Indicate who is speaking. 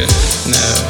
Speaker 1: good. No.